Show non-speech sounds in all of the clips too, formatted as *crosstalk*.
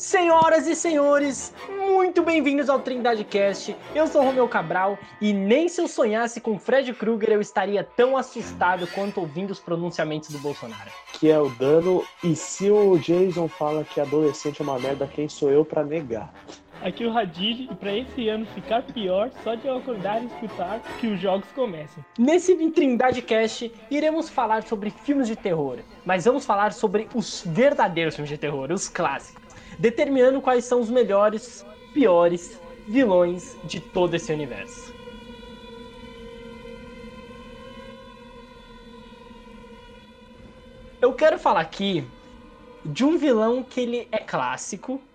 Senhoras e senhores, muito bem-vindos ao Trindade Cast. Eu sou Romeu Cabral e nem se eu sonhasse com Fred Krueger eu estaria tão assustado quanto ouvindo os pronunciamentos do Bolsonaro. Que é o dano, e se o Jason fala que adolescente é uma merda, quem sou eu para negar? Aqui o Radil, e para esse ano ficar pior, só de eu acordar e escutar que os jogos começam. Nesse Trindade Cast, iremos falar sobre filmes de terror, mas vamos falar sobre os verdadeiros filmes de terror, os clássicos, determinando quais são os melhores, piores vilões de todo esse universo. Eu quero falar aqui de um vilão que ele é clássico,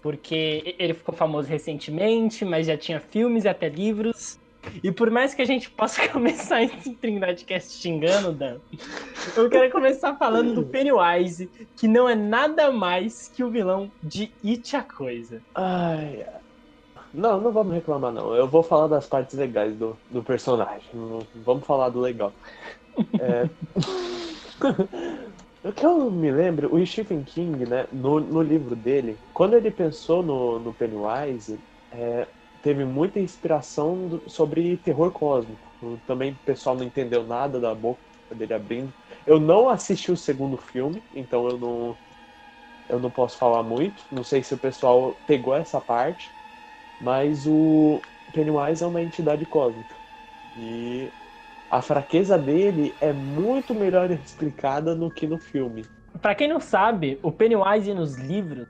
porque ele ficou famoso recentemente, mas já tinha filmes e até livros. E por mais que a gente possa *laughs* começar esse Trindade Cast xingando, Dan, eu quero começar falando do Pennywise, que não é nada mais que o vilão de It a Coisa. Ai. Não, não vamos reclamar não. Eu vou falar das partes legais do, do personagem. Vamos falar do legal. *laughs* É... *laughs* O que eu me lembro, o Stephen King, né, no, no livro dele, quando ele pensou no, no Pennywise, é, teve muita inspiração do, sobre terror cósmico. Também o pessoal não entendeu nada da boca dele abrindo. Eu não assisti o segundo filme, então eu não, eu não posso falar muito. Não sei se o pessoal pegou essa parte, mas o Pennywise é uma entidade cósmica. E a fraqueza dele é muito melhor explicada do que no filme. Para quem não sabe, o Pennywise nos livros,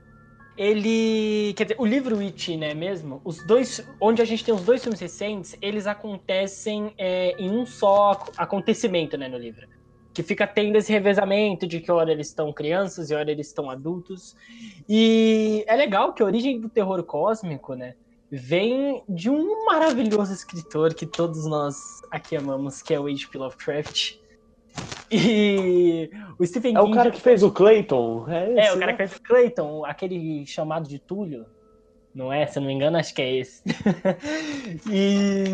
ele, quer dizer, o livro It, né, mesmo, os dois, onde a gente tem os dois filmes recentes, eles acontecem é, em um só acontecimento, né, no livro. Que fica tendo esse revezamento de que hora eles estão crianças e hora eles estão adultos. E é legal que a origem do terror cósmico, né, vem de um maravilhoso escritor que todos nós aqui amamos, que é o H.P. Lovecraft. E o Stephen é King. É o cara que fez o Clayton. É, é o cara né? que fez o Clayton, aquele chamado de Túlio. Não é? Se eu não me engano, acho que é esse. *laughs* e...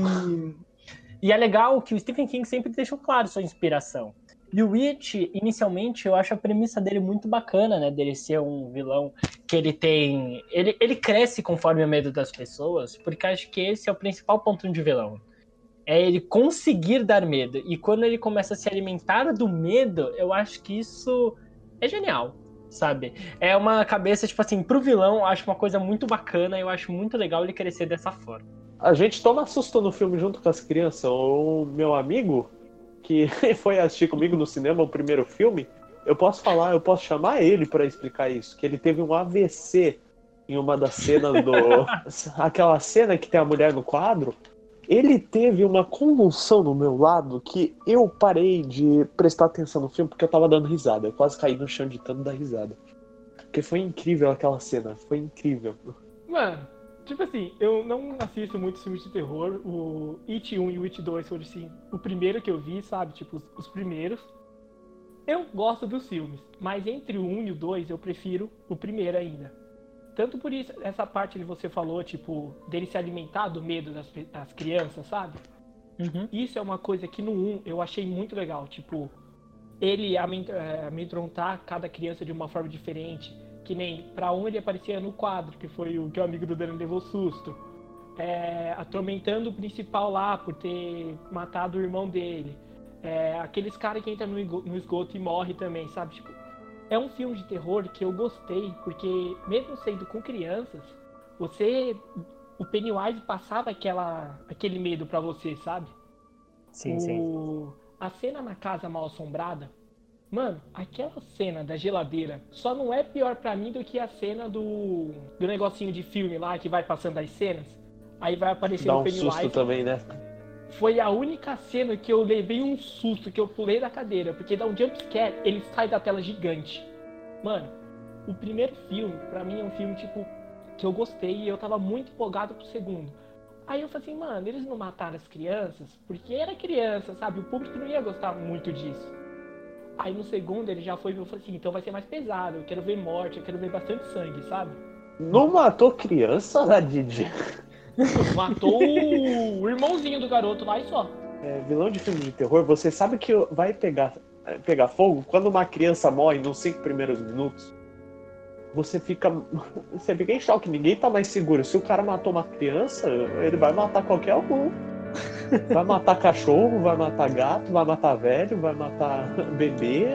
e é legal que o Stephen King sempre deixou claro sua inspiração. E o Witch, inicialmente, eu acho a premissa dele muito bacana, né? Dele ser um vilão que ele tem. Ele, ele cresce conforme o medo das pessoas, porque acho que esse é o principal ponto de vilão. É ele conseguir dar medo. E quando ele começa a se alimentar do medo, eu acho que isso é genial, sabe? É uma cabeça, tipo assim, pro vilão, eu acho uma coisa muito bacana, eu acho muito legal ele crescer dessa forma. A gente toma susto no filme junto com as crianças. O meu amigo, que *laughs* foi assistir comigo no cinema o primeiro filme, eu posso falar, eu posso chamar ele para explicar isso, que ele teve um AVC em uma das cenas do *laughs* *laughs* aquela cena que tem a mulher no quadro. Ele teve uma convulsão no meu lado que eu parei de prestar atenção no filme porque eu tava dando risada. Eu quase caí no chão de tanto dar risada. Porque foi incrível aquela cena, foi incrível. Mano, Tipo assim, eu não assisto muitos filmes de terror. O It 1 e o It 2 foram assim, o primeiro que eu vi, sabe? Tipo, os, os primeiros. Eu gosto dos filmes, mas entre o 1 e o 2 eu prefiro o primeiro ainda. Tanto por isso, essa parte que você falou, tipo, dele se alimentar do medo das, das crianças, sabe? Uhum. Isso é uma coisa que no 1 eu achei muito legal. Tipo, ele eh, amedrontar cada criança de uma forma diferente que nem para um ele aparecia no quadro, que foi o que o amigo do Dano levou susto. É, atormentando o principal lá por ter matado o irmão dele. É, aqueles caras que entram no esgoto e morre também, sabe? Tipo, é um filme de terror que eu gostei, porque mesmo sendo com crianças, você. O Pennywise passava aquela, aquele medo para você, sabe? Sim, o, sim. A cena na casa mal assombrada, Mano, aquela cena da geladeira só não é pior para mim do que a cena do, do negocinho de filme lá que vai passando as cenas. Aí vai aparecer Dá o um Pennywise. susto também, né? Foi a única cena que eu levei um susto, que eu pulei da cadeira, porque dá um jumpscare, ele sai da tela gigante. Mano, o primeiro filme, para mim, é um filme, tipo, que eu gostei e eu tava muito empolgado pro segundo. Aí eu falei assim, mano, eles não mataram as crianças? Porque era criança, sabe? O público não ia gostar muito disso. Aí no segundo ele já foi e falou assim, então vai ser mais pesado, eu quero ver morte, eu quero ver bastante sangue, sabe? Não matou criança, né, Didi? *laughs* Matou o irmãozinho do garoto lá e só. É, vilão de filme de terror, você sabe que vai pegar, pegar fogo quando uma criança morre nos cinco primeiros minutos? você fica. *laughs* Você fica em choque, ninguém tá mais seguro. Se o cara matou uma criança, ele vai matar qualquer um. *laughs* Vai matar cachorro, vai matar gato, vai matar velho, vai matar bebê.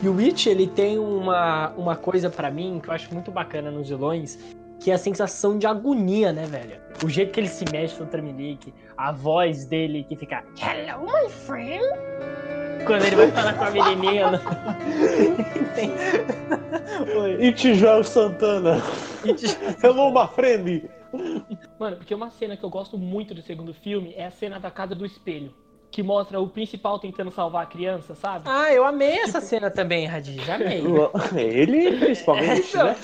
E o Witch, ele tem uma, uma coisa para mim que eu acho muito bacana nos vilões, que é a sensação de agonia, né, velho? O jeito que ele se mexe no Terminique, a voz dele que fica Hello, my friend! Quando ele vai falar com a menininha. Né? *laughs* e Tijoel Santana. *laughs* Hello, my friend! Mano, porque uma cena que eu gosto muito do segundo filme é a cena da casa do espelho. Que mostra o principal tentando salvar a criança, sabe? Ah, eu amei tipo... essa cena também, Radis. Já amei. *laughs* Ele, principalmente, é, *laughs* né?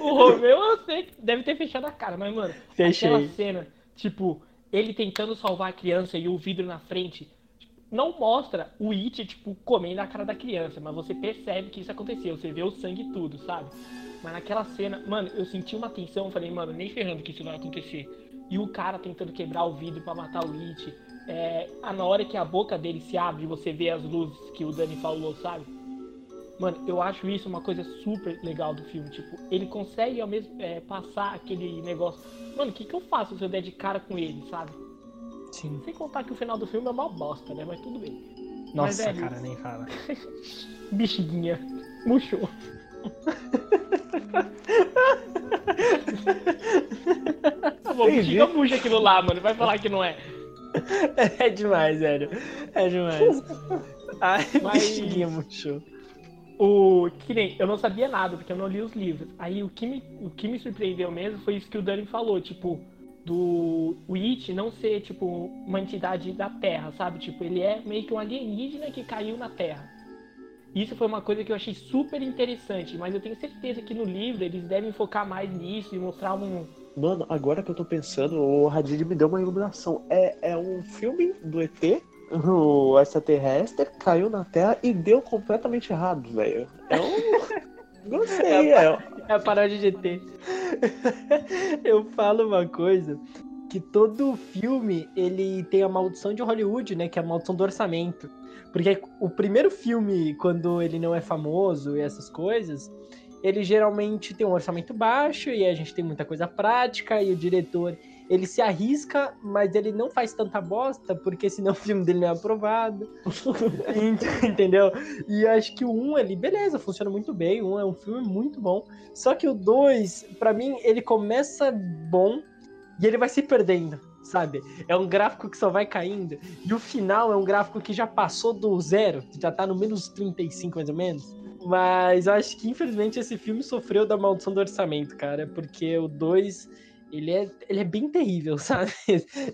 O Romeu, eu sei que deve ter fechado a cara, mas, mano, Fechei. aquela cena, tipo, ele tentando salvar a criança e o vidro na frente, não mostra o It, tipo, comendo a cara da criança, mas você percebe que isso aconteceu, você vê o sangue e tudo, sabe? Mas naquela cena, mano, eu senti uma tensão, falei, mano, nem ferrando que isso vai acontecer. E o cara tentando quebrar o vidro para matar o It. É, na hora que a boca dele se abre, você vê as luzes que o Dani falou, sabe? Mano, eu acho isso uma coisa super legal do filme. Tipo, ele consegue ao mesmo é, passar aquele negócio. Mano, o que, que eu faço se eu der de cara com ele, sabe? Sim. Sem contar que o final do filme é uma bosta, né? Mas tudo bem. Nossa, Mas, velho, cara, nem fala. *laughs* Bexiguinha. Murchou. *laughs* Bom, bexiga murcha aquilo lá, mano. Vai falar que não é. *laughs* É demais, velho. É demais. Ai, Mas... murchou. O que nem, eu não sabia nada, porque eu não li os livros. Aí o que me, o que me surpreendeu mesmo foi isso que o Dani falou, tipo, do Witch não ser, tipo, uma entidade da Terra, sabe? Tipo, ele é meio que um alienígena que caiu na Terra. Isso foi uma coisa que eu achei super interessante, mas eu tenho certeza que no livro eles devem focar mais nisso e mostrar um. Mano, agora que eu tô pensando, o Hadid me deu uma iluminação. É, é um filme do ET, o extraterrestre caiu na Terra e deu completamente errado, velho. É um. *laughs* Gostei, é. A, é a paródia de ET. *laughs* eu falo uma coisa que todo filme ele tem a maldição de Hollywood, né? Que é a maldição do orçamento. Porque o primeiro filme, quando ele não é famoso e essas coisas, ele geralmente tem um orçamento baixo e a gente tem muita coisa prática e o diretor ele se arrisca, mas ele não faz tanta bosta, porque senão *laughs* o filme dele não é aprovado. *laughs* Entendeu? E acho que o 1, ele, beleza, funciona muito bem. O 1 é um filme muito bom. Só que o 2, para mim, ele começa bom e ele vai se perdendo sabe? É um gráfico que só vai caindo. E o final é um gráfico que já passou do zero, já tá no menos 35 mais ou menos. Mas eu acho que infelizmente esse filme sofreu da maldição do orçamento, cara, porque o 2 ele é, ele é bem terrível, *laughs* sabe?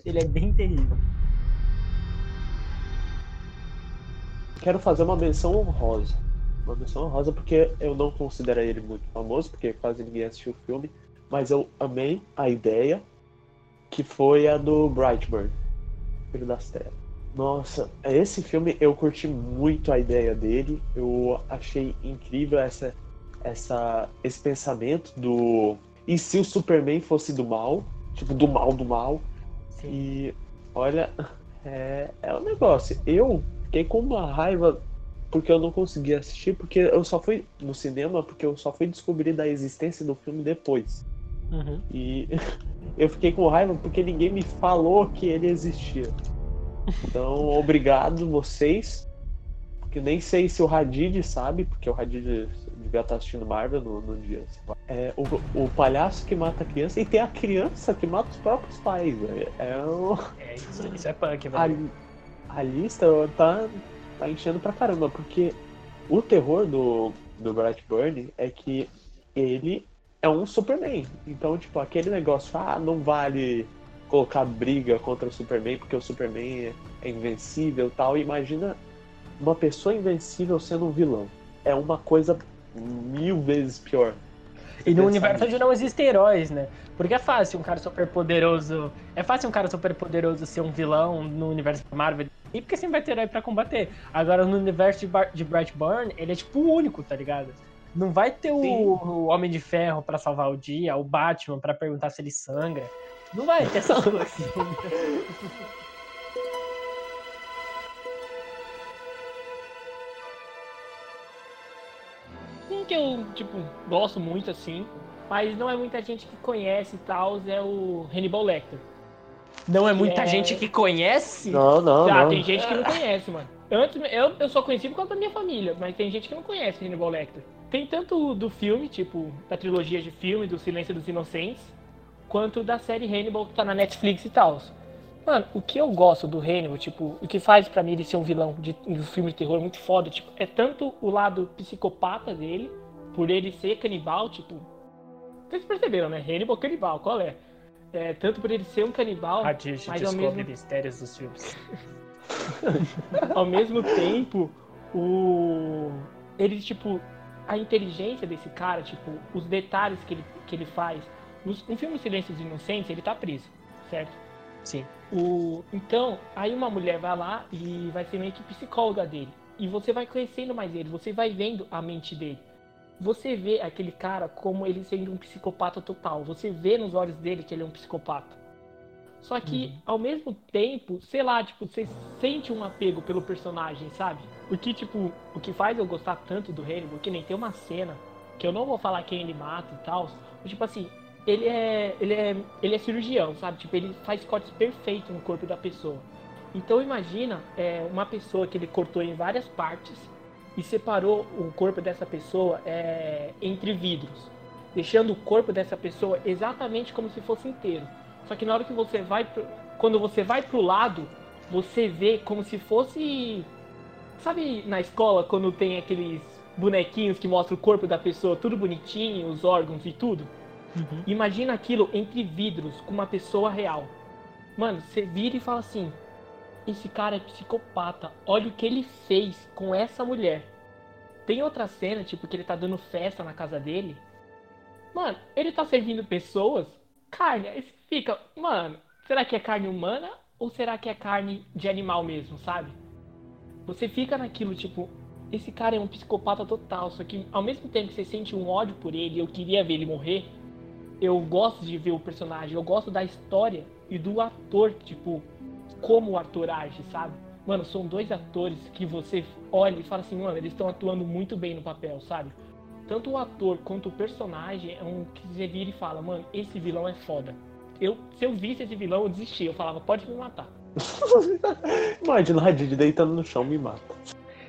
Ele é bem terrível. Quero fazer uma menção honrosa. Uma menção honrosa porque eu não considero ele muito famoso, porque quase ninguém assistiu o filme, mas eu amei a ideia que foi a do Brightburn, Filho das Terras. Nossa, esse filme eu curti muito a ideia dele. Eu achei incrível essa, essa, esse pensamento do. E se o Superman fosse do mal? Tipo, do mal do mal. Sim. E olha, *laughs* é, é um negócio. Eu fiquei com uma raiva porque eu não consegui assistir, porque eu só fui no cinema, porque eu só fui descobrir da existência do filme depois. Uhum. E *laughs* eu fiquei com raiva porque ninguém me falou que ele existia. Então, obrigado vocês. Porque nem sei se o Hadid sabe, porque o Hadid devia estar assistindo Marvel no, no dia. É o, o palhaço que mata a criança e tem a criança que mata os próprios pais. É, um... é isso, isso é punk, velho. A, a lista tá, tá enchendo pra caramba, porque o terror do, do Brightburn é que ele é um Superman. Então, tipo, aquele negócio, ah, não vale colocar briga contra o Superman porque o Superman é invencível tal. Imagina uma pessoa invencível sendo um vilão. É uma coisa mil vezes pior. E no universo onde não existem heróis, né? Porque é fácil um cara super poderoso. É fácil um cara super poderoso ser um vilão no universo da Marvel. E porque sempre vai ter herói pra combater. Agora no universo de, Bar de Brightburn, ele é tipo o único, tá ligado? Não vai ter o, o, Homem de Ferro para salvar o dia, o Batman para perguntar se ele sangra. Não vai ter essa *laughs* coisa. que eu, tipo, gosto muito, assim, mas não é muita gente que conhece e tal, é o Hannibal Lecter. Não é muita É. gente que conhece? Não, não, Ah, não. tem gente que não conhece, mano. Antes, eu, eu só conheci por causa da minha família, mas tem gente que não conhece Hannibal Lecter. Tem tanto do filme, tipo, da trilogia de filme, do Silêncio dos Inocentes, quanto da série Hannibal que tá na Netflix e tal. Mano, o que eu gosto do Hannibal, tipo, o que faz pra mim ele ser um vilão de um filme de terror muito foda, tipo, é tanto o lado psicopata dele, por ele ser canibal, tipo. Vocês perceberam, né? Hannibal canibal, qual é? É, tanto por ele ser um canibal, Radish Mas ao descobre mesmo- mistérios dos filmes. *laughs* ao mesmo tempo, o. Ele, tipo, a inteligência desse cara, tipo, os detalhes que ele, que ele faz. Nos- No filme Silêncio dos Inocentes, ele tá preso, certo? Sim. O... Então, aí uma mulher vai lá e vai ser meio que psicóloga dele. E você vai conhecendo mais ele, você vai vendo a mente dele. Você vê aquele cara como ele sendo um psicopata total. Você vê nos olhos dele que ele é um psicopata. Só que, ao mesmo tempo, sei lá, tipo, você sente um apego pelo personagem, sabe? O que, tipo, o que faz eu gostar tanto do Hannibal, que nem tem uma cena, que eu não vou falar quem ele mata e tal, tipo assim, ele é, ele é, ele é cirurgião, sabe? Tipo, ele faz cortes perfeitos no corpo da pessoa. Então imagina é, uma pessoa que ele cortou em várias partes e separou o corpo dessa pessoa é, entre vidros, deixando o corpo dessa pessoa exatamente como se fosse inteiro. Só que na hora que você vai, pro, quando você vai pro lado, você vê como se fosse, sabe, na escola quando tem aqueles bonequinhos que mostram o corpo da pessoa, tudo bonitinho, os órgãos e tudo. Imagina aquilo entre vidros com uma pessoa real. Mano, você vira e fala assim: esse cara é psicopata. Olha o que ele fez com essa mulher. Tem outra cena, tipo, que ele tá dando festa na casa dele. Mano, ele tá servindo pessoas carne. Aí fica, mano, será que é carne humana ou será que é carne de animal mesmo, sabe? Você fica naquilo, tipo, esse cara é um psicopata total. Só que ao mesmo tempo que você sente um ódio por ele, eu queria ver ele morrer. Eu gosto de ver o personagem, eu gosto da história e do ator, tipo, como o ator age, sabe? Mano, são dois atores que você olha e fala assim, mano, eles estão atuando muito bem no papel, sabe? Tanto o ator quanto o personagem é um que você vira e fala, mano, esse vilão é foda. Eu, se eu visse esse vilão, eu desistia. Eu falava, pode me matar. *laughs* Imagina o Hadid deitando no chão, me mata.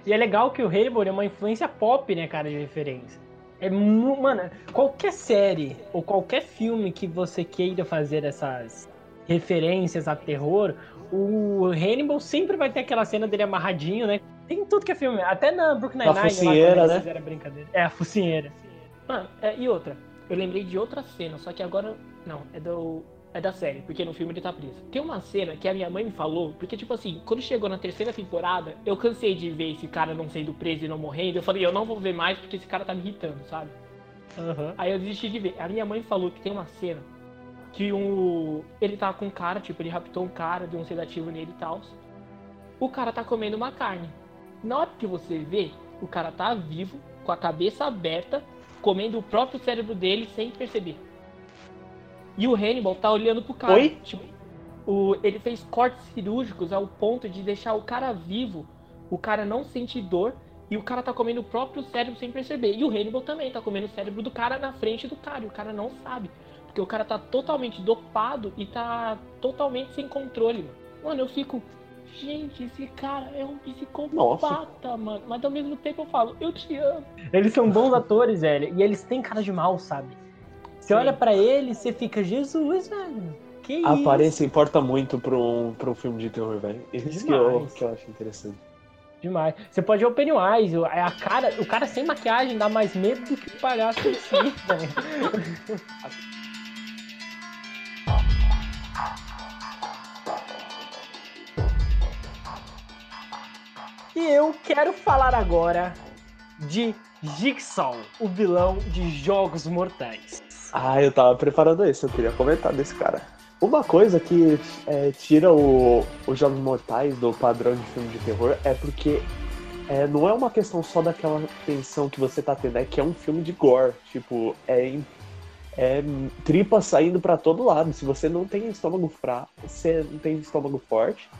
E é legal que o Hannibal é uma influência pop, né, cara, de referência. É, mano, qualquer série ou qualquer filme que você queira fazer essas referências a terror, o Hannibal sempre vai ter aquela cena dele amarradinho, né? Tem tudo que é filme, até na Brooklyn A Nine-Nine, lá, focinheira, quando eles né? fizeram a brincadeira. É, a focinheira. Mano, é, e outra, eu lembrei de outra cena, só que agora. Não, é do. É da série, porque no filme ele tá preso. Tem uma cena que a minha mãe me falou, porque, tipo assim, quando chegou na terceira temporada, eu cansei de ver esse cara não sendo preso e não morrendo. Eu falei, eu não vou ver mais porque esse cara tá me irritando, sabe? Aham. Aí eu desisti de ver. A minha mãe falou que tem uma cena que um. Ele tá com um cara, tipo, ele raptou um cara, deu um sedativo nele e tal. O cara tá comendo uma carne. Na hora que você vê, o cara tá vivo, com a cabeça aberta, comendo o próprio cérebro dele sem perceber. E o Hannibal tá olhando pro cara. Oi? Tipo, o, ele fez cortes cirúrgicos ao ponto de deixar o cara vivo, o cara não sentir dor, e o cara tá comendo o próprio cérebro sem perceber. E o Hannibal também tá comendo o cérebro do cara na frente do cara, e o cara não sabe. Porque o cara tá totalmente dopado e tá totalmente sem controle, mano. Mano, eu fico. Gente, esse cara é um psicopata, mano. Mas ao mesmo tempo eu falo, eu te amo. Eles são bons atores, velho, e eles têm cara de mal, sabe? Você Sim. olha pra eles, você fica, Jesus, velho, que isso? A aparência importa muito pra um, pra um filme de terror, velho. Isso que eu, que eu acho interessante. Demais. Você pode ver o Pennywise, a cara, o cara sem maquiagem dá mais medo do que o palhaço em si, *laughs* velho. E eu quero falar agora de Jigsaw, o vilão de Jogos Mortais. Ah, eu tava preparando isso, eu queria comentar desse cara. Uma coisa que é, tira o, os Jogos Mortais do padrão de filme de terror é porque é, não é uma questão só daquela tensão que você tá tendo, é que é um filme de gore. Tipo, é, é tripa saindo pra todo lado. Se você não tem estômago fraco, você não tem estômago forte,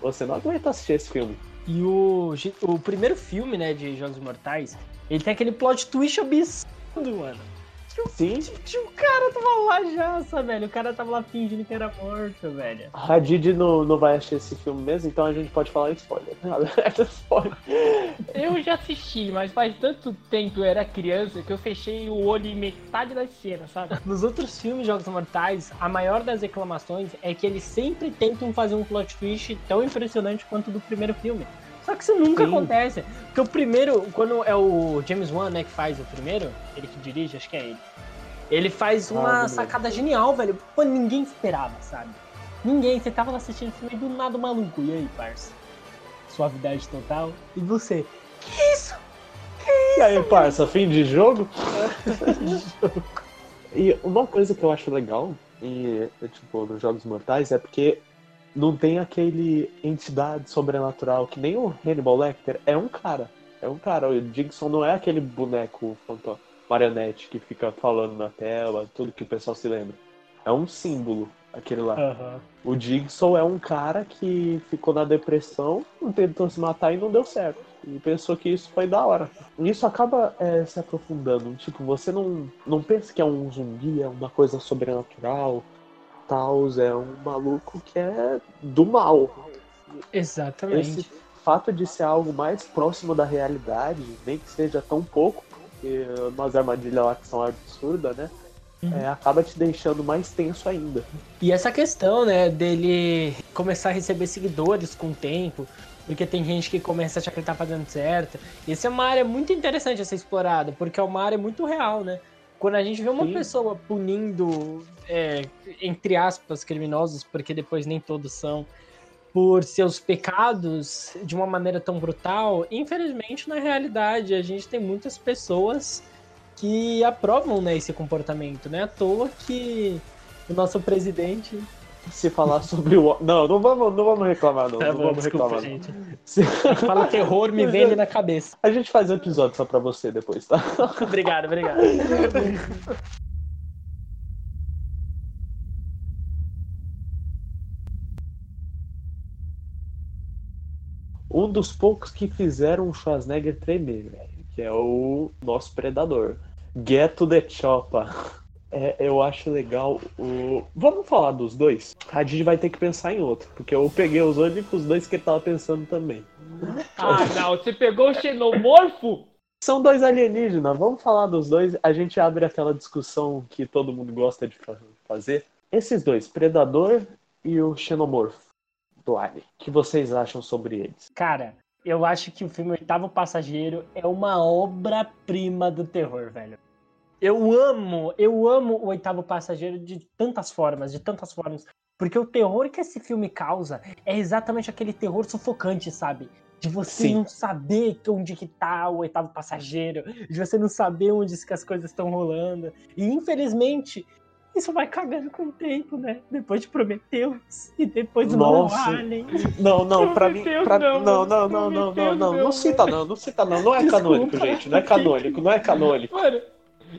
você não aguenta assistir esse filme. E o, o primeiro filme, né, de Jogos Mortais, ele tem aquele plot twist absurdo, mano. Sim. O cara tava lá já, sabe, velho? O cara tava lá fingindo que era morto, velho. A Didi não, não vai assistir esse filme mesmo, então a gente pode falar spoiler. *laughs* spoiler. Eu já assisti, mas faz tanto tempo eu era criança que eu fechei o olho em metade das cenas, sabe? Nos outros filmes Jogos Mortais, a maior das reclamações é que eles sempre tentam fazer um plot twist tão impressionante quanto o do primeiro filme. Só que isso nunca Sim. acontece. Porque o primeiro, quando é o James Wan, né, que faz o primeiro, ele que dirige, acho que é ele. Ele faz ah, uma ah, sacada genial, velho. Pô, ninguém esperava, sabe? Ninguém. Você tava lá assistindo o filme do nada maluco. E aí, parça? Suavidade total. E você? Que isso? Que isso? E aí, parça, fim de jogo? *laughs* E uma coisa que eu acho legal, e, tipo, nos Jogos Mortais, é porque não tem aquele entidade sobrenatural que nem o Hannibal Lecter é um cara. É um cara. O Dixon não é aquele boneco marionete que fica falando na tela, tudo que o pessoal se lembra. É um símbolo, aquele lá. Uhum. O Dixon é um cara que ficou na depressão, tentou se matar e não deu certo. E pensou que isso foi da hora. E isso acaba é, se aprofundando. Tipo, você não, não pensa que é um zumbi, é uma coisa sobrenatural Taos é um maluco que é do mal. Exatamente. Esse fato de ser algo mais próximo da realidade, nem que seja tão pouco, porque umas armadilhas lá que são absurdas, né? Uhum. É, acaba te deixando mais tenso ainda. E essa questão, né, dele começar a receber seguidores com o tempo, porque tem gente que começa a achar que ele tá fazendo certo. Isso é uma área muito interessante a ser explorada, porque é uma área muito real, né? Quando a gente vê uma Sim. pessoa punindo, é, entre aspas, criminosos, porque depois nem todos são, por seus pecados de uma maneira tão brutal, infelizmente, na realidade, a gente tem muitas pessoas que aprovam né, esse comportamento. Não é à toa que o nosso presidente se falar sobre o. Não, não vamos, não vamos reclamar, não. Tá não bom, vamos desculpa, reclamar. Gente. Se... Fala terror, me *laughs* vem na cabeça. A gente faz um episódio só pra você depois, tá? *laughs* obrigado, obrigado. um dos poucos que fizeram o Schwarzenegger tremer, velho, que é o nosso predador. Get to the Chopper. É, eu acho legal o. Vamos falar dos dois? A gente vai ter que pensar em outro, porque eu peguei os únicos dois que ele tava pensando também. Ah, não, você pegou o xenomorfo? São dois alienígenas, vamos falar dos dois. A gente abre aquela discussão que todo mundo gosta de fazer. Esses dois, Predador e o Xenomorfo do Alien. O que vocês acham sobre eles? Cara, eu acho que o filme Oitavo Passageiro é uma obra-prima do terror, velho. Eu amo, eu amo o Oitavo Passageiro de tantas formas, de tantas formas. Porque o terror que esse filme causa é exatamente aquele terror sufocante, sabe? De você Sim. não saber onde que tá o oitavo passageiro, de você não saber onde que as coisas estão rolando. E infelizmente, isso vai cagando com o tempo, né? Depois de Prometheus e depois do Nossa. Alien. Não, não, pra mim. Pra... Não, não, não, não, não, não, não. Não cita não, não cita não. Não é canônico, gente. Não é canônico, não é canônico. Mano,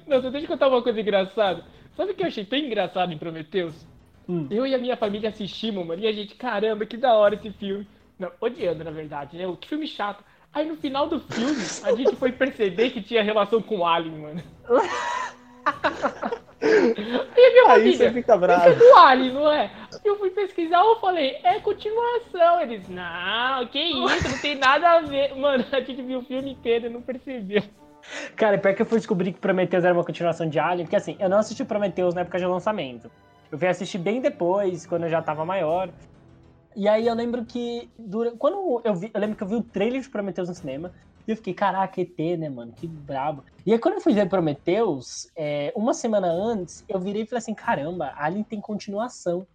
não, deixa eu contar uma coisa engraçada. Sabe o que eu achei tão engraçado em Prometheus? Hum. Eu e a minha família assistimos, mano, e a gente, caramba, que da hora esse filme. Não, odiando, na verdade, né? Que filme chato. Aí no final do filme, a *laughs* gente foi perceber que tinha relação com o Alien, mano. *laughs* e minha Aí família, você fica bravo. é do Alien, não é? Eu fui pesquisar, eu falei, é continuação. Eles, não, que isso, não tem nada a ver. Mano, *laughs* a gente viu o filme inteiro e não percebeu. Cara, pior que eu fui descobrir que Prometheus era uma continuação de Alien, porque assim, eu não assisti Prometheus na época de lançamento. Eu fui assistir bem depois, quando eu já tava maior. E aí eu lembro que. Quando eu vi. Eu lembro que eu vi o trailer de Prometheus no cinema. E eu fiquei, caraca, ET, né, mano? Que brabo. E aí quando eu fui ver Prometheus, é, uma semana antes, eu virei e falei assim, caramba, Alien tem continuação.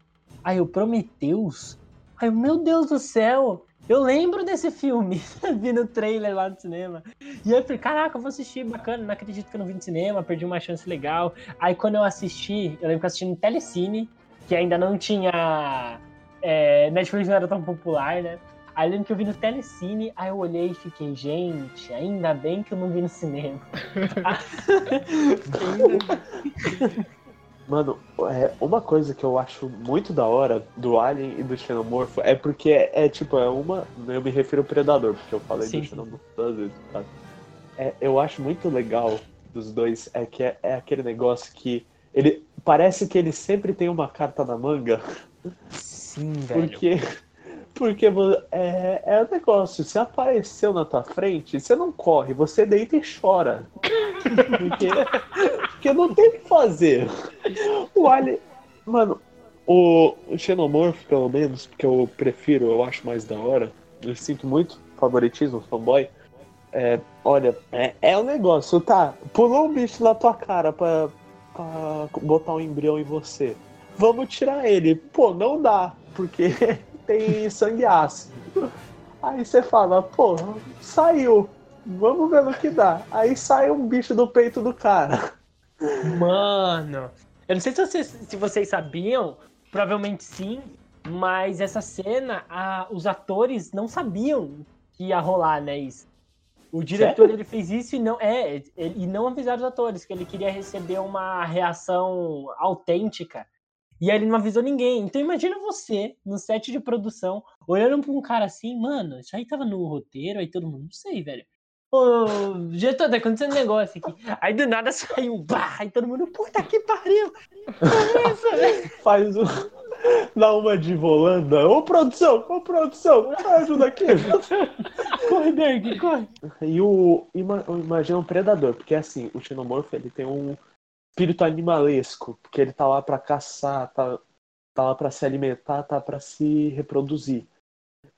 Aí o Prometheus? Aí, meu Deus do céu! Eu lembro desse filme, *laughs* vi no trailer lá no cinema. E eu falei, caraca, eu vou assistir, bacana, não acredito que eu não vi no cinema, perdi uma chance legal. Aí quando eu assisti, eu lembro que eu assisti no Telecine, que ainda não tinha. É, Netflix não era tão popular, né? Aí eu lembro que eu vi no Telecine, aí eu olhei e fiquei, gente, ainda bem que eu não vi no cinema. *laughs* *laughs* Mano, é, uma coisa que eu acho muito da hora do Alien e do Xenomorfo é porque é, é, tipo, é uma. Eu me refiro ao Predador, porque eu falei Sim. do Xenomorfo todas as vezes. Tá? É, eu acho muito legal dos dois é que é, é aquele negócio que ele parece que ele sempre tem uma carta na manga, Sim, *laughs* velho. porque porque é, é o negócio, se apareceu na tua frente, você não corre, você deita e chora. *laughs* Porque, porque não tem o que fazer. O Alien. Mano, o, Xenomorph, pelo menos, porque eu prefiro, eu acho mais da hora. Eu sinto muito favoritismo, fanboy. É, olha, é, é um negócio, tá? Pulou um bicho na tua cara pra, pra botar um embrião em você. Vamos tirar ele. Pô, não dá, porque *laughs* tem sangue ácido. Aí você fala, pô, saiu. Vamos ver no que dá. Aí sai um bicho do peito do cara. Mano, eu não sei se vocês, se vocês sabiam, provavelmente sim, mas essa cena, a- os atores não sabiam que ia rolar, né, isso. O diretor Sério? ele fez isso e não é ele- e não avisaram os atores que ele queria receber uma reação autêntica. E aí ele não avisou ninguém. Então imagina você no set de produção olhando pra um cara assim, mano, isso aí tava no roteiro, aí todo mundo, não sei, velho. Ô, diretor, tá acontecendo um negócio aqui. Aí do nada saiu, bah, aí todo mundo, puta que pariu. Que isso, velho? Faz um. Dá uma de volanda. Ô produção, ô produção, ajuda aqui. *laughs* Corre, Berg, corre. E o. ima- Imagina um predador, porque assim, o xenomorfo ele tem um espírito animalesco, porque ele tá lá pra caçar, tá, tá lá pra se alimentar, tá pra se reproduzir.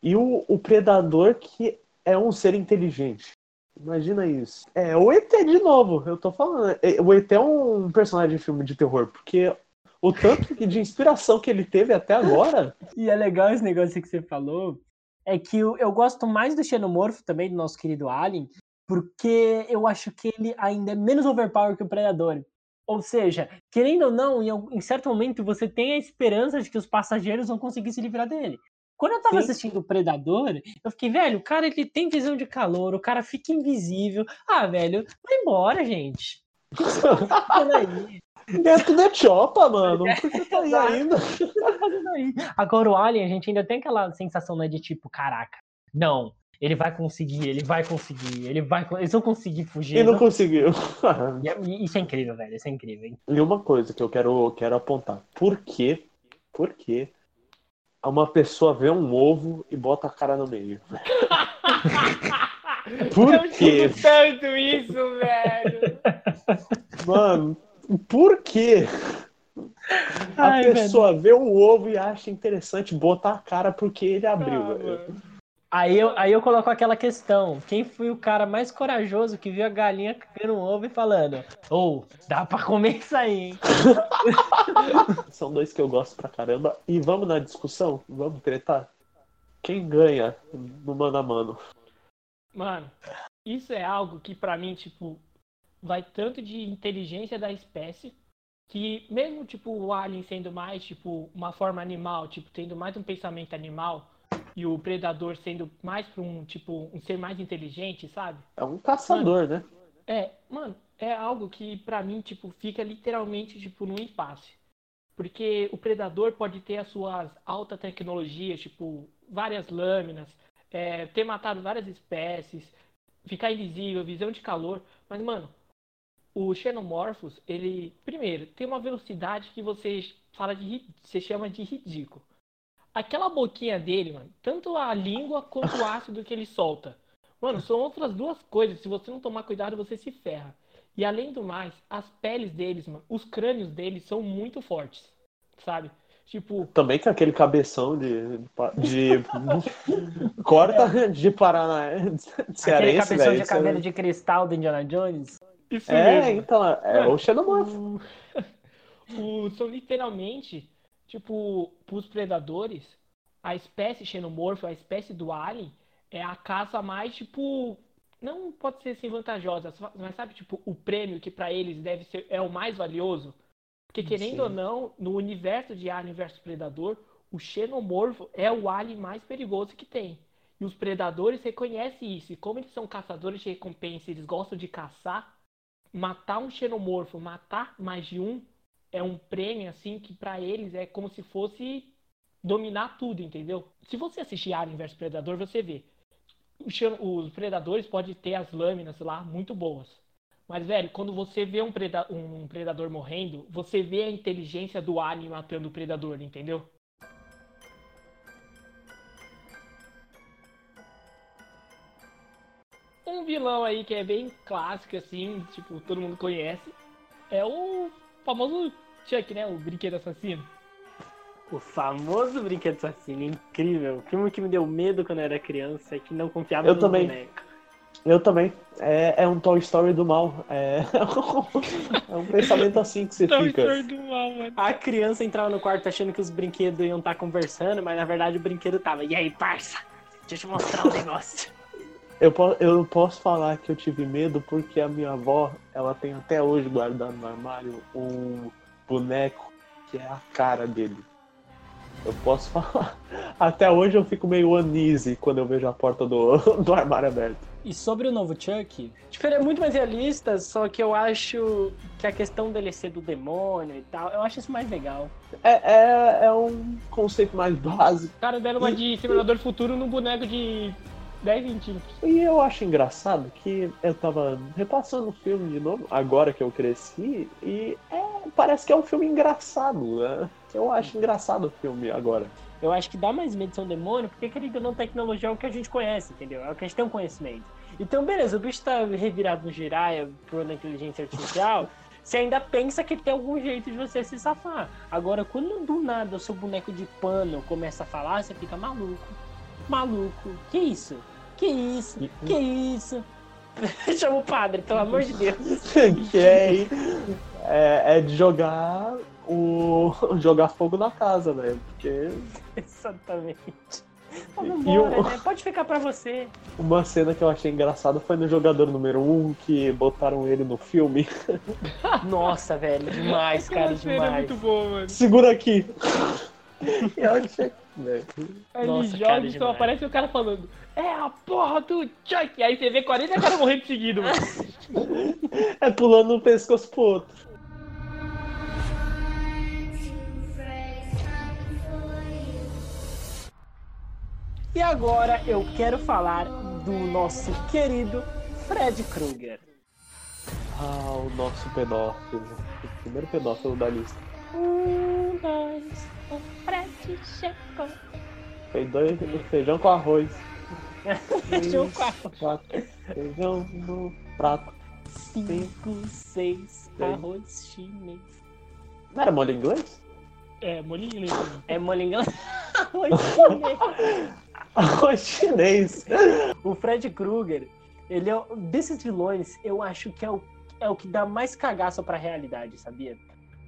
E o, o predador que é um ser inteligente. Imagina isso. É, o ET de novo, eu tô falando. É, O ET é um personagem de filme de terror, porque o tanto de inspiração que ele teve até agora. E é legal esse negócio que você falou. É que eu, eu gosto mais do Xenomorfo também, do nosso querido Alien, porque eu acho que ele ainda é menos overpower que o Predador. Ou seja, querendo ou não, em certo momento você tem a esperança de que os passageiros vão conseguir se livrar dele. Quando eu tava Sim. assistindo o Predador, eu fiquei, velho, o cara ele tem visão de calor, o cara fica invisível. Ah, velho, vai embora, gente. *laughs* O que você tá fazendo aí? Dentro da chopa, mano. Por que tá aí ainda? O que você tá fazendo aí? Agora o Alien, a gente ainda tem aquela sensação, né, de tipo, caraca, não, ele vai conseguir, ele vai conseguir, ele vai, eles vão conseguir fugir. E não não- conseguiu. É- Isso é incrível, velho, isso é incrível, hein? E uma coisa que eu quero, quero apontar. Por que, por que uma pessoa vê um ovo e bota a cara no meio? *laughs* Por eu quê? digo tanto isso, velho. Mano, por que a Ai, velho. pessoa vê um ovo e acha interessante botar a cara porque ele abriu? Ah, velho? mano. Aí eu, aí eu coloco aquela questão, quem foi o cara mais corajoso que viu a galinha cagando um ovo e falando, ou, dá pra comer isso aí, hein? *laughs* São dois que eu gosto pra caramba. E vamos na discussão? Vamos tretar? Quem ganha no mano a mano? Mano, isso é algo que pra mim, tipo, vai tanto de inteligência da espécie, que mesmo, tipo, o alien sendo mais, tipo, uma forma animal, tipo, tendo mais um pensamento animal, e o predador sendo mais pra um, tipo, um ser mais inteligente, sabe? É um caçador, né? É, mano, é algo que pra mim, tipo, fica literalmente, tipo, num impasse. Porque o predador pode ter as suas alta tecnologias, tipo, várias lâminas, é, ter matado várias espécies, ficar invisível, visão de calor, mas, mano, o Xenomorphos, ele, primeiro, tem uma velocidade que você fala de, você chama de ridículo. Aquela boquinha dele, mano, tanto a língua quanto o ácido que ele solta. Mano, são outras duas coisas. Se você não tomar cuidado, você se ferra. E além do mais, as peles deles, mano, os crânios deles são muito fortes, sabe? Tipo, Também com aquele cabeção de. de *laughs* corta de Paraná. De *laughs* Aquele cearense, cabeção velho. de Isso é- cabelo de cristal do Indiana Jones. isso É, mesmo. então, é o xenomorfo. O- o- são literalmente, tipo, pros predadores, a espécie xenomorfo, a espécie do alien, é a caça mais, tipo, não pode ser assim vantajosa, mas sabe, tipo, o prêmio que pra eles deve ser, é o mais valioso? Porque querendo Sim. ou não, no universo de Alien versus Predador, o xenomorfo é o alien mais perigoso que tem. E os predadores reconhecem isso. E como eles são caçadores de recompensa, eles gostam de caçar, matar um xenomorfo, matar mais de um, é um prêmio assim que pra eles é como se fosse dominar tudo, entendeu? Se você assistir Alien vs Predador, você vê. Os predadores podem ter as lâminas lá muito boas. Mas, velho, quando você vê um, preda- um predador morrendo, você vê a inteligência do alien matando o predador, entendeu? Um vilão aí que é bem clássico, assim, tipo, todo mundo conhece, é o famoso Chuck, né? O brinquedo assassino. O famoso brinquedo assassino, incrível. O filme que me deu medo quando eu era criança é que não confiava Eu no também. boneco. Eu também. É, é um Toy Story do mal. É, *laughs* é um pensamento assim que você fica. do mal, mano. A criança entrava no quarto achando que os brinquedos iam estar conversando, mas na verdade o brinquedo tava. E aí, parça? Deixa eu te mostrar um negócio. Eu, eu posso falar que eu tive medo porque a minha avó, ela tem até hoje guardado no armário um boneco que é a cara dele. Eu posso *laughs* falar. Até hoje eu fico meio uneasy quando eu vejo a porta do, *laughs* do armário aberto. E sobre o novo Chuck, tipo, ele é muito mais realista, só que eu acho que a questão dele ser do demônio e tal, eu acho isso mais legal. É, é, é um conceito mais básico. O cara deram uma de Simulador Futuro num boneco de 10 centímetros. E eu acho engraçado que eu tava repassando o filme de novo, agora que eu cresci, e é, parece que é um filme engraçado. Né? Eu acho engraçado o filme agora. Eu acho que dá mais medo de ser um demônio, porque querendo ou não, tecnologia é o que a gente conhece, entendeu? É o que a gente tem um conhecimento. Então, beleza, o bicho tá revirado no giraia por uma inteligência artificial, *laughs* você ainda pensa que tem algum jeito de você se safar. Agora, quando do nada o seu boneco de pano começa a falar, você fica maluco. Maluco. Que isso? Que isso? Que isso? *laughs* Chama o padre, pelo amor de Deus. *laughs* que é, é, é de jogar o. *laughs* jogar fogo na casa, né? Porque Exatamente. Vamos embora, o- né? Pode ficar pra você. uma cena que eu achei engraçada foi no jogador número 1 um, que botaram ele no filme. Nossa, velho, demais, cara, é demais. muito boa, mano. Segura aqui! *laughs* eu achei. velho. Aí Nossa, ele joga e só demais. aparece o cara falando É a porra do Chuck! Aí você vê 40 caras morrendo seguido, mano. *laughs* É pulando um pescoço pro outro. E agora eu quero falar do nosso querido Fred Krueger. Ah, o nosso pedófilo. O primeiro pedófilo da lista. Um, dois, o Fred chegou. Fez dois feijão com arroz. Feijão com Três, quatro, Feijão no prato. Cinco, seis, Seis. arroz chinês. Não era molho inglês? É, molinho lindo. É molingão? *laughs* arroz *laughs* chinês. Arroz chinês. O Fred Krueger, ele é, o- desses vilões, eu acho que é o, é o que dá mais cagaço pra realidade, sabia?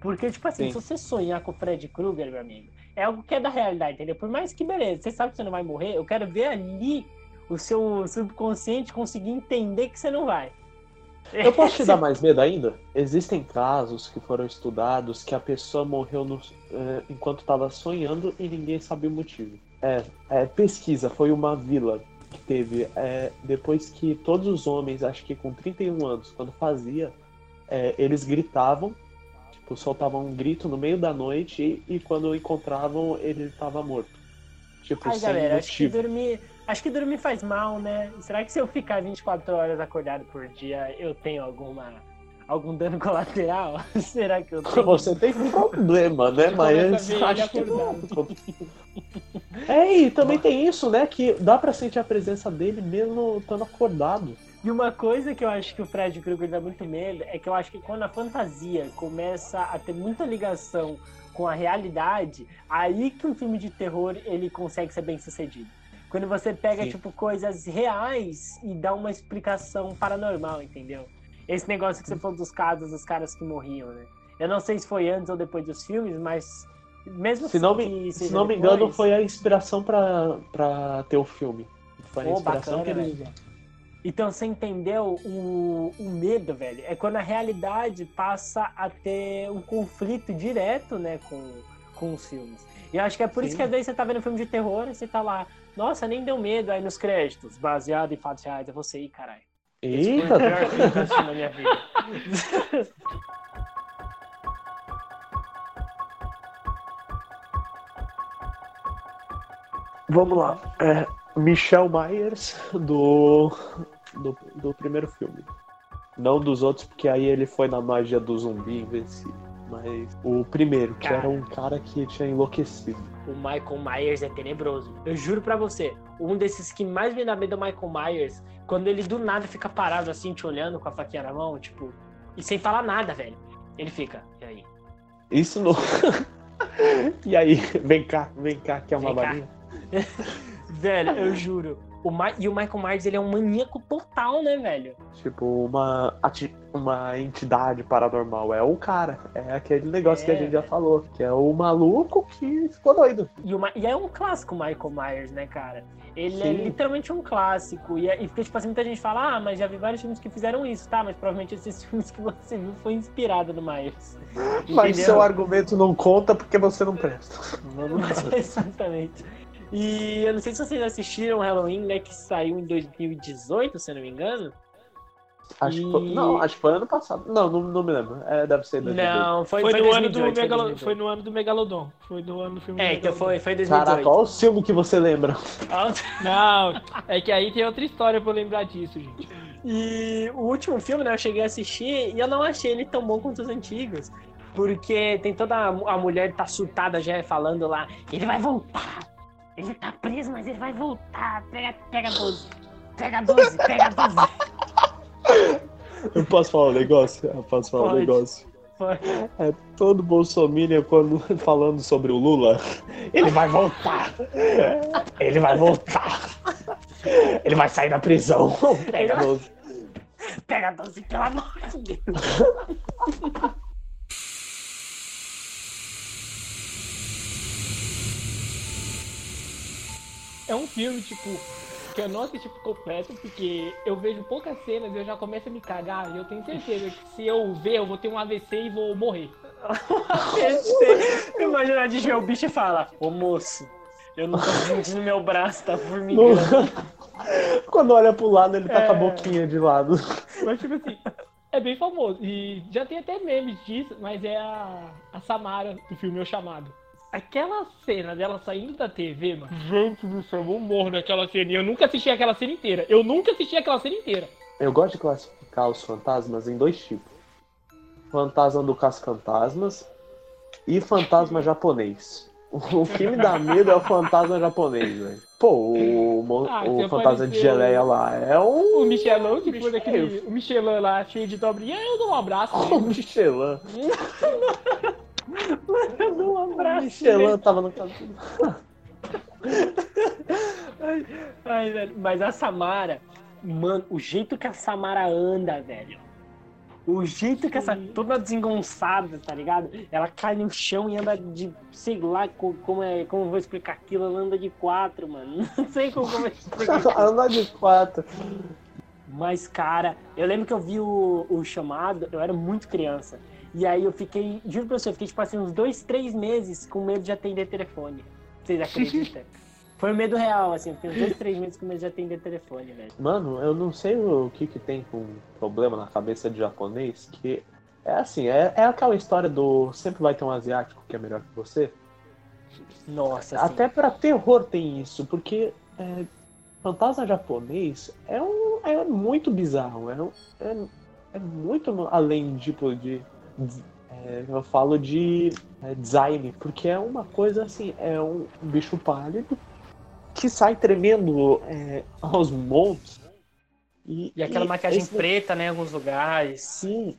Porque, tipo assim, Sim. se você sonhar com o Fred Krueger, meu amigo, é algo que é da realidade, entendeu? Por mais que, beleza, você sabe que você não vai morrer, eu quero ver ali o seu subconsciente conseguir entender que você não vai. Eu *laughs* posso te dar mais medo ainda? Existem casos que foram estudados que a pessoa morreu no- eh, enquanto estava sonhando e ninguém sabia o motivo. É, é, pesquisa, foi uma vila que teve. é, depois que todos os homens, acho que com 31 anos, quando fazia, é, eles gritavam, tipo, soltavam um grito no meio da noite e, e quando encontravam ele estava morto. Tipo, Ai, sem galera, acho que dormir. Acho que dormir faz mal, né? Será que se eu ficar 24 horas acordado por dia, eu tenho alguma. algum dano colateral? *laughs* Será que eu tenho? Você tem problema, né? Mas acho que não. É, e também tem isso, né? Que dá pra sentir a presença dele mesmo estando acordado. E uma coisa que eu acho que o Fred Krueger dá muito medo é que eu acho que quando a fantasia começa a ter muita ligação com a realidade, aí que um filme de terror ele consegue ser bem sucedido. Quando você pega Sim. tipo coisas reais e dá uma explicação paranormal, entendeu? Esse negócio que você falou dos casos dos caras que morriam, né? Eu não sei se foi antes ou depois dos filmes, mas mesmo Se não assim me, se não me depois- engano, foi a inspiração pra ter o filme. Foi a Pô, inspiração bacana, que eles usaram. Então você entendeu o, o medo, velho? É quando a realidade passa a ter um conflito direto, né, com, com os filmes. E acho que é por Sim. isso que às vezes você tá vendo um filme de terror e você tá lá, nossa, nem deu medo aí nos créditos, baseado em fatos reais. é você sair, caralho. Eita! Esse na minha vida. Vamos lá. É... Michel Myers do, do, do primeiro filme. Não dos outros, porque aí ele foi na magia do zumbi invencível. Mas o primeiro, que Cara. era um cara que tinha enlouquecido. O Michael Myers é tenebroso. Eu juro pra você, um desses que mais me dá medo é o Michael Myers, quando ele do nada fica parado assim, te olhando com a faquinha na mão, tipo, e sem falar nada, velho. Ele fica, e aí? Isso não. *laughs* e aí, vem cá, vem cá, que é uma balinha. *laughs* Velho, eu juro. O Ma- E o Michael Myers, ele é um maníaco total, né, velho? Tipo, uma, ati- uma entidade paranormal. É o cara. É aquele negócio que a É, gente já falou. Que é o maluco que ficou doido. E, o Ma- e é um clássico o Michael Myers, né, cara? Ele é Sim. literalmente um clássico. E, é- e porque, tipo assim, muita gente fala, ah, mas já vi vários filmes que fizeram isso, tá? Mas provavelmente esses *laughs* filmes que você viu foi inspirado no Myers. Mas Entendeu? seu argumento não conta porque você não presta. *laughs* Exatamente. E eu não sei se vocês assistiram Halloween, né? Que saiu em 2018, se eu não me engano. Acho que foi, E- não, acho que foi ano passado. Não, não, não me lembro. É, deve ser 2018. Não, foi, Foi, foi, no ano do 2018, foi Megalo... 2018. foi no ano do Megalodon. Foi no ano do filme do É, então foi, foi 2018. Caraca, olha o filme que você lembra. *laughs* Não, é que aí tem outra história pra eu lembrar disso, gente. E o último filme, né, eu cheguei a assistir e eu não achei ele tão bom quanto os antigos. Porque tem toda a, a mulher tá surtada já falando lá, ele vai voltar. Ele tá preso, mas ele vai voltar. Pega, pega 12. Pega 12, pega 12. *laughs* Eu posso falar um negócio? Eu posso falar um Pode. negócio. Foi. É todo bolsominion quando *laughs* falando sobre o Lula. Ele vai voltar. Ele vai voltar. Ele vai sair da prisão. Pega 12. Pega 12, pelo amor de Deus. *laughs* É um filme, tipo, que eu não assisti por completo, porque eu vejo poucas cenas e eu já começo a me cagar. E eu tenho certeza que se eu ver, eu vou ter um AVC e vou morrer. *laughs* Imagina a gente ver o bicho e fala, ô moço, eu não tô sentindo meu braço, tá formigando. *laughs* Quando olha pro lado, ele tá com a É. boquinha de lado. Mas, tipo assim, é bem famoso. E já tem até memes disso, mas é a, a Samara do filme O Chamado. Aquela cena dela saindo da TV, mano. Gente do céu, eu morro naquela cena. E eu nunca assisti aquela cena inteira. Eu nunca assisti aquela cena inteira. Eu gosto de classificar os fantasmas em dois tipos: fantasma do Caça-Fantasmas e fantasma japonês. O que me dá medo é o fantasma japonês, velho. Pô, o, Ah, o você fantasma de geleia lá é um. O Michelão, que foi daquele. O Michelin lá, cheio de dobrinha, eu dou um abraço. *laughs* O. Michelin. *laughs* Eu dou um abraço. Michelin tava no caso. Ai, velho, mas a Samara, mano, o jeito que a Samara anda, velho. O jeito que essa. Toda desengonçada, tá ligado? Ela cai no chão e anda de. sei lá co- como, é, como eu vou explicar aquilo. Ela anda de quatro, mano. *laughs* Não sei como, explico aquilo. *laughs* Andar de quatro. Mas, cara, eu lembro que eu vi o, o chamado, eu era muito criança. E aí eu fiquei, juro pra você, eu fiquei tipo assim, uns dois, três meses com medo de atender telefone. Vocês acreditam? *laughs* Foi um medo real, assim, eu fiquei uns dois, três meses com medo de atender telefone, velho. Mano, eu não sei o que que tem com problema na cabeça de japonês, que é assim, é, é aquela história do sempre vai ter um asiático que é melhor que você. Nossa. Até pra terror tem isso, porque é, fantasma japonês é, um, é muito bizarro, é, um- é, é muito além tipo de. É, eu falo de é, design, porque é uma coisa assim, é um bicho pálido que sai tremendo é, aos montes. E, E aquela e maquiagem esse- preta, né, em alguns lugares. Sim.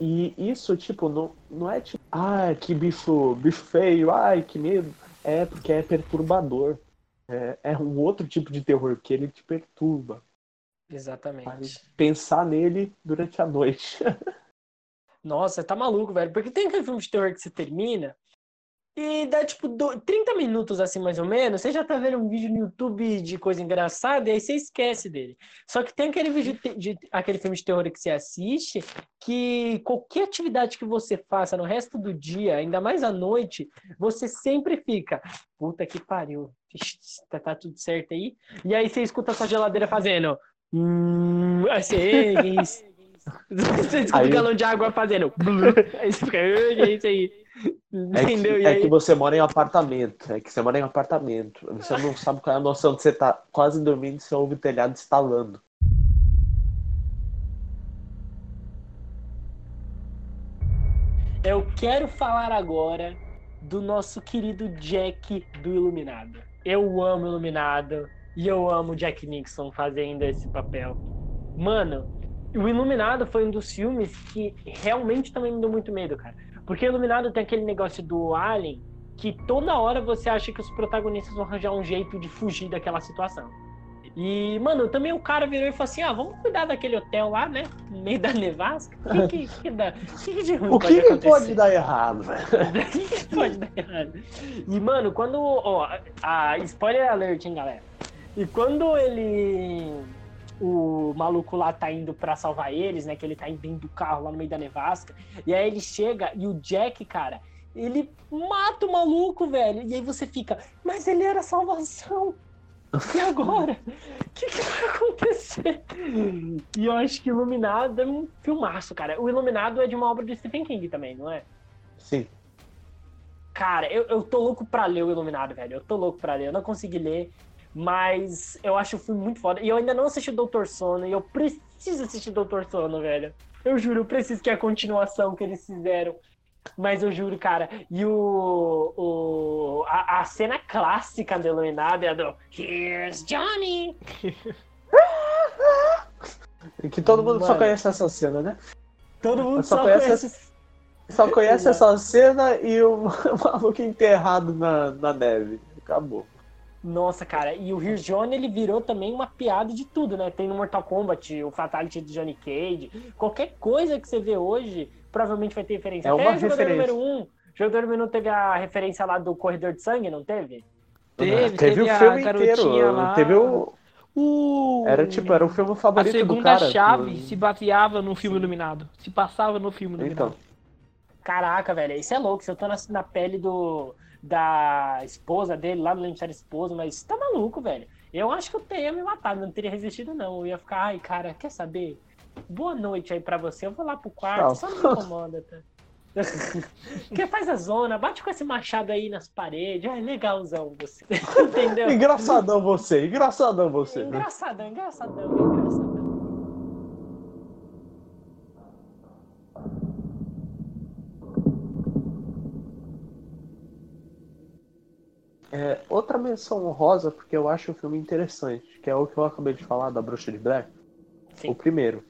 E isso, tipo, não, não é tipo, ah, que bicho, bicho feio, ai, que medo. É porque é perturbador. É, é um outro tipo de terror, que ele te perturba. Exatamente. Faz pensar nele durante a noite. *laughs* Nossa, tá maluco, velho. Porque tem aquele filme de terror que você termina e dá tipo do- 30 minutos assim, mais ou menos. Você já tá vendo um vídeo no YouTube de coisa engraçada e aí você esquece dele. Só que tem aquele vídeo de, aquele filme de terror que você assiste que qualquer atividade que você faça no resto do dia, ainda mais à noite, você sempre fica, puta que pariu, tá, tá tudo certo aí? E aí você escuta a sua geladeira fazendo. Hum, aí *laughs* você, "Ei, que isso?" Você escuta Aí- um galão de água fazendo. *laughs* Aí você fica, "Ei, que é isso aí? É Entendeu? que, E é aí- que você mora em apartamento. É que você mora em apartamento. Você não *laughs* sabe qual é a noção de você tá quase dormindo e você ouve o telhado estalando. Eu quero falar agora do nosso querido Jack do Iluminado. Eu amo Iluminado e eu amo Jack Nixon fazendo esse papel. Mano, o Iluminado foi um dos filmes que realmente também me deu muito medo, cara. Porque o Iluminado tem aquele negócio do Alien que toda hora você acha que os protagonistas vão arranjar um jeito de fugir daquela situação. E, mano, também o cara virou e falou assim: ah, vamos cuidar daquele hotel lá, né? No meio da nevasca. O que, que, que, dá? O que, que de *laughs* ruim O que, que acontecer? pode dar errado, velho? *laughs* Pode dar errado. E, mano, quando. Ó, a, spoiler alert, hein, galera. E quando ele. O maluco lá tá indo pra salvar eles, né? Que ele tá indo dentro do carro lá no meio da nevasca. E aí ele chega e o Jack, cara, ele mata o maluco, velho. E aí você fica, mas ele era salvação. E agora? O que, que vai acontecer? E eu acho que Iluminado é um filmaço, cara. O Iluminado é de uma obra do Stephen King também, não é? Sim. Cara, eu, eu tô louco pra ler o Iluminado, velho. Eu tô louco pra ler. Eu não consegui ler, mas eu acho o filme muito foda. E eu ainda não assisti o Doutor Sono, e eu preciso assistir o Doutor Sono, velho. Eu juro, eu preciso que é a continuação que eles fizeram. Mas eu juro, cara. E o. o a, a cena clássica do Iluminado é a do Here's Johnny! *laughs* Que todo mundo só Mano. conhece essa cena, né? Todo mundo só só, conheço conhece. Só conhece essa cena e o *laughs* maluco enterrado na, na neve. Acabou. Nossa, cara, e o Here's Johnny ele virou também uma piada de tudo, né? Tem no Mortal Kombat o Fatality de Johnny Cage. Qualquer coisa que você vê hoje, provavelmente vai ter referência. É Até uma o jogador referência. número um. O jogador número um teve a referência lá do Corredor de Sangue, não teve? Teve, teve, o a filme inteiro. lá. Teve o. O... Era tipo, era o filme A favorito do segunda cara. chave do- se baseava no filme Iluminado. Se passava no filme Iluminado. Então. Caraca, velho, isso é louco. Se eu tô na, na pele do, da esposa dele, lá no Lembro era esposa, mas tá maluco, velho. Eu acho que eu teria me matado, não teria resistido, não. Eu ia ficar, ai, cara, quer saber? Boa noite aí pra você. Eu vou lá pro quarto, só não me incomoda, tá? *laughs* que faz a zona, bate com esse machado aí nas paredes. É legalzão você. *laughs* Entendeu? Engraçadão você, engraçadão você. né? Engraçadão, engraçadão, engraçadão. É, outra menção honrosa, porque eu acho o filme interessante, que é o que eu acabei de falar da Bruxa de Blair. Sim. O primeiro.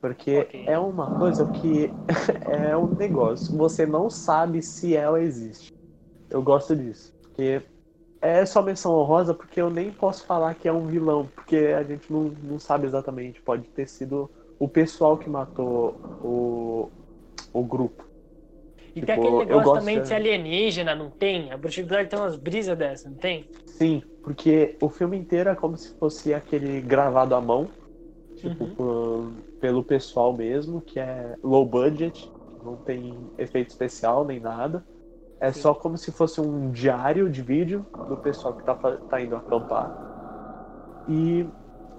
Porque Ok. é uma coisa que *laughs* é um negócio. Você não sabe se ela existe. Eu gosto disso. Porque é só menção honrosa porque eu nem posso falar que é um vilão. Porque a gente não, não sabe exatamente. Pode ter sido o pessoal que matou o, o grupo. E Tipo, tem aquele negócio também de de- ser alienígena, não tem? A Bruxa de Blair tem umas brisas dessas, não tem? Sim, porque o filme inteiro é como se fosse aquele gravado à mão. Tipo, Uhum. por- pelo pessoal mesmo, que é low budget, não tem efeito especial nem nada. É Sim. só como se fosse um diário de vídeo do pessoal que tá, tá indo acampar. E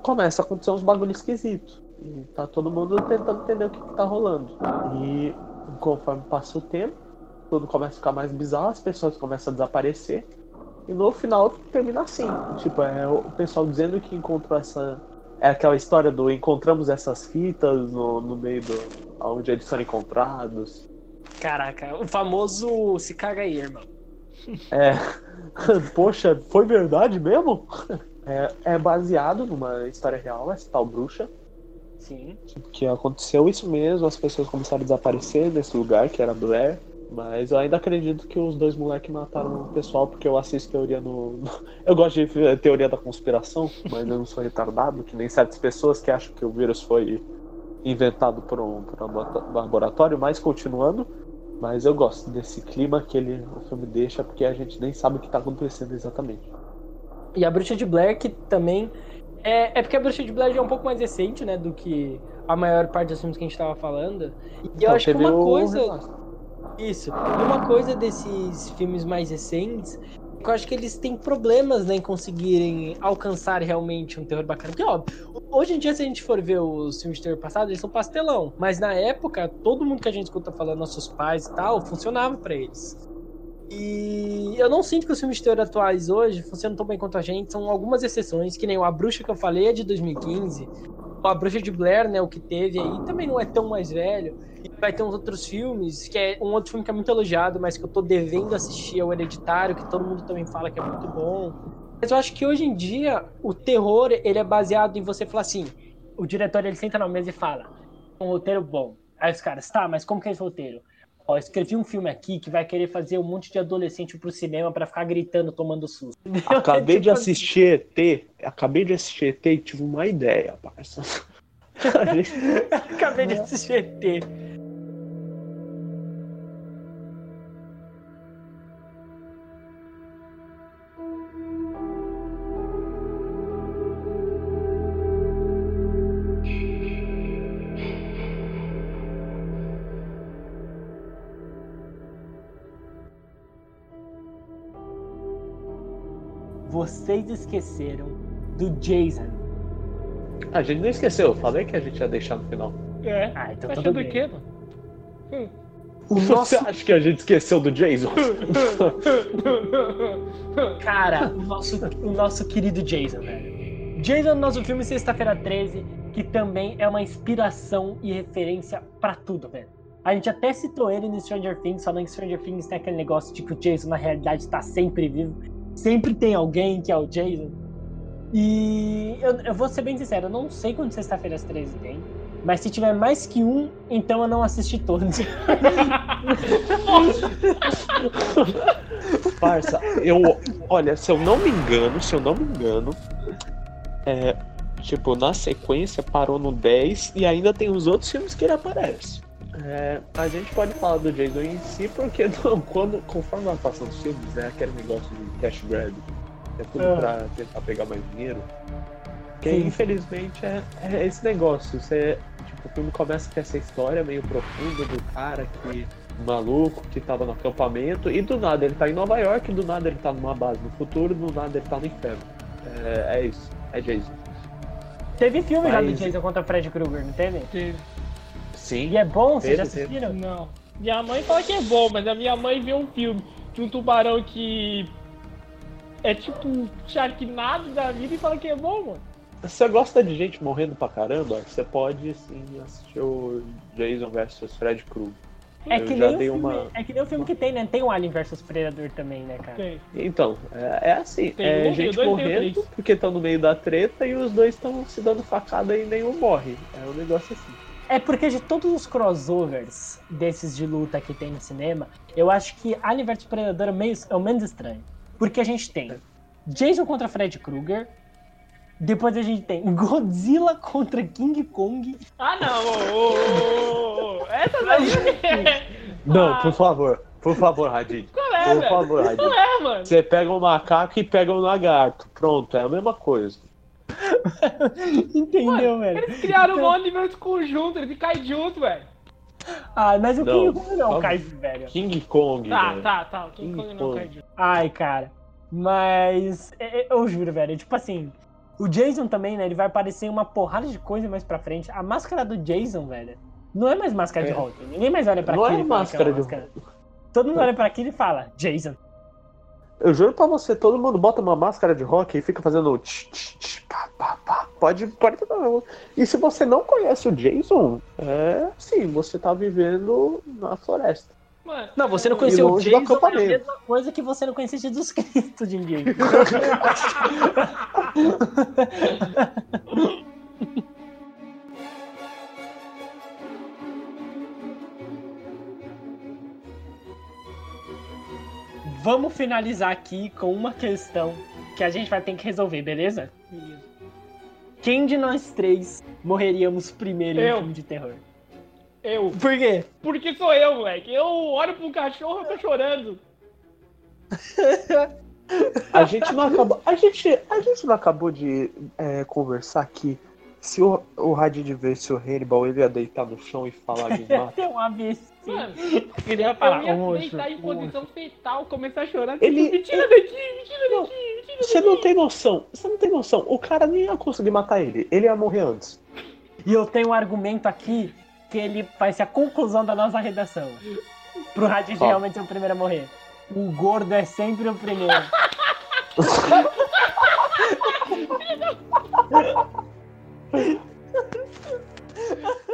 começa a acontecer uns bagulhos esquisitos. E tá todo mundo tentando entender o que, que tá rolando. E conforme passa o tempo, tudo começa a ficar mais bizarro, as pessoas começam a desaparecer. E no final termina assim. Tipo, é o pessoal dizendo que encontrou essa. É aquela história do encontramos essas fitas no, no meio do. onde eles foram encontrados. Caraca, o famoso se caga aí, irmão. *laughs* *laughs* É. Poxa, foi verdade mesmo? *laughs* É, é baseado numa história real, essa tal bruxa. Sim. Que aconteceu isso mesmo, as pessoas começaram a desaparecer nesse lugar, que era Blair. Mas eu ainda acredito que os dois moleques mataram o pessoal, porque eu assisto teoria no. Eu gosto de ver teoria da conspiração, mas eu não sou retardado, que nem certas pessoas que acham que o vírus foi inventado por um, por um laboratório, mas continuando. Mas eu gosto desse clima que ele, o filme deixa, porque a gente nem sabe o que tá acontecendo exatamente. E a Bruxa de Blair, que também. É, é porque a Bruxa de Blair é um pouco mais recente, né? Do que a maior parte dos filmes que a gente tava falando. E eu Então, acho que uma o coisa. remaster. Isso. E uma coisa desses filmes mais recentes Eu acho que eles têm problemas né, em conseguirem alcançar realmente um terror bacana. Porque, óbvio, hoje em dia, se a gente for ver os filmes de terror passados, eles são pastelão. Mas na época, todo mundo que a gente escuta falando, nossos pais e tal, funcionava para eles. E eu não sinto que os filmes de terror atuais hoje funcionam tão bem quanto a gente. São algumas exceções, que nem o A Bruxa que eu falei é de 2015. A Bruxa de Blair, né, o que teve aí, também não é tão mais velho. E vai ter uns outros filmes, que é um outro filme que é muito elogiado, mas que eu tô devendo assistir, é o Hereditário, que todo mundo também fala que é muito bom. Mas eu acho que hoje em dia, o terror, ele é baseado em você falar assim, o diretor, ele senta na mesa e fala, um roteiro bom. Aí os caras, tá, mas como que é esse roteiro? Ó, escrevi um filme aqui que vai querer fazer um monte de adolescente pro cinema para ficar gritando, tomando susto. *laughs* Acabei tipo de assistir ET, acabei de assistir ET e tive uma ideia, parça. *laughs* acabei de assistir ET. Vocês esqueceram do Jason. A gente não esqueceu, eu falei que a gente ia deixar no final. É. Ah, então Tá tudo bem. o quê, mano? Hum. O Você nosso acha que a gente esqueceu do Jason? *laughs* cara, o nosso, o nosso querido Jason, velho. Jason no nosso filme Sexta-feira 13, que também é uma inspiração e referência pra tudo, velho. A gente até citou ele no Stranger Things, só no Stranger Things tem aquele negócio de que o Jason na realidade tá sempre vivo. Sempre tem alguém que é o Jason. E eu, eu vou ser bem sincero, eu não sei quanto Sexta-feira 13 tem. Mas se tiver mais que um, então eu não assisti todos. *laughs* Parça, eu. Olha, se eu não me engano, se eu não me engano, é. Tipo, na sequência parou no 10 e ainda tem os outros filmes que ele aparece. É, a gente pode falar do Jason em si, porque *laughs* não, quando, conforme vai passando os filmes, é aquele negócio de cash grab. É tudo Ah. pra tentar pegar mais dinheiro. Porque Sim. infelizmente é, é esse negócio. Você, tipo, o filme começa com essa história meio profunda do cara que. maluco que tava no acampamento e do nada ele tá em Nova York, do nada ele tá numa base no futuro, do nada ele tá no inferno. É, é isso, é Jason. Teve filme já do Mas- Jason contra Fred Krueger, não teve? Teve. Sim. E é bom, vocês já assistiram? Não. Minha mãe fala que é bom, mas a minha mãe vê um filme de um tubarão que é tipo um Sharknado da vida e fala que é bom, mano. Você gosta de gente morrendo pra caramba? Você pode sim assistir o Jason vs Fred Krueger. É Eu que, nem o filme, uma- é que nem o filme que tem, né? Tem o Alien vs Predador também, né, cara? Tem. Então, é, é assim, Tem é um, gente dois, morrendo porque estão no meio da treta e os dois estão se dando facada e nenhum morre. É um negócio assim. É porque de todos os crossovers desses de luta que tem no cinema, eu acho que Alien vs Predador é, meio, é o menos estranho. Porque a gente tem Jason contra Fred Krueger, depois a gente tem Godzilla contra King Kong. Ah, não! Essa daí. Não, Ah. por favor, por favor, Radid. *laughs* Qual é, Por velho? favor, Radid. Qual é, mano? Você pega um macaco e pega um lagarto. Pronto, é a mesma coisa. *laughs* Entendeu, velho? Eles criaram um monte de universo conjunto, eles caem junto, velho. Ah, mas o Não, King Kong não cai, velho. King Kong. Tá, velho. tá, tá. O King Kong não Pô. cai junto. Ai, cara. Mas é, é, eu juro, velho. Tipo assim, o Jason também, né? Ele vai aparecer em uma porrada de coisa mais pra frente. A máscara do Jason, velho, não é mais máscara de É. rock. Ninguém mais olha pra Não é aquilo máscara que é uma de máscara. Todo mundo olha pra aquilo e fala, Jason. Eu juro pra você, todo mundo bota uma máscara de rock e fica fazendo tch, tch, tch, pá, pá, pá. Pode, pode. E se você não conhece o Jason, é sim, você tá vivendo na floresta. Mano, Não, você não eu- conheceu o Jason é a mesma coisa que você não conhecia Jesus Cristo de *laughs* *laughs* Vamos finalizar aqui com uma questão que a gente vai ter que resolver, beleza? Beleza. Quem de nós três morreríamos primeiro em um Eu. filme de terror? Eu. Por quê? Porque sou eu, moleque. Eu olho um cachorro e tô chorando. A gente não acabou. A gente, a gente não acabou de é, conversar que Se o, o Hadid visse o Hannibal, ele ia deitar no chão e falar *laughs* mata. Tem um ABC. Mano, *laughs* Ele ia eu falar, ia "Oxe, deitar em oxe." posição fetal, começar a chorar. Ele- Tipo, me tira daqui, me tira Não. daqui, me tira Você não tem noção, você não tem noção. O cara nem ia conseguir matar ele, ele ia morrer antes. E eu tenho um argumento aqui que ele vai ser a conclusão da nossa redação. Pro Radid Ó. realmente ser o primeiro a morrer. O gordo é sempre o primeiro. *laughs* *laughs*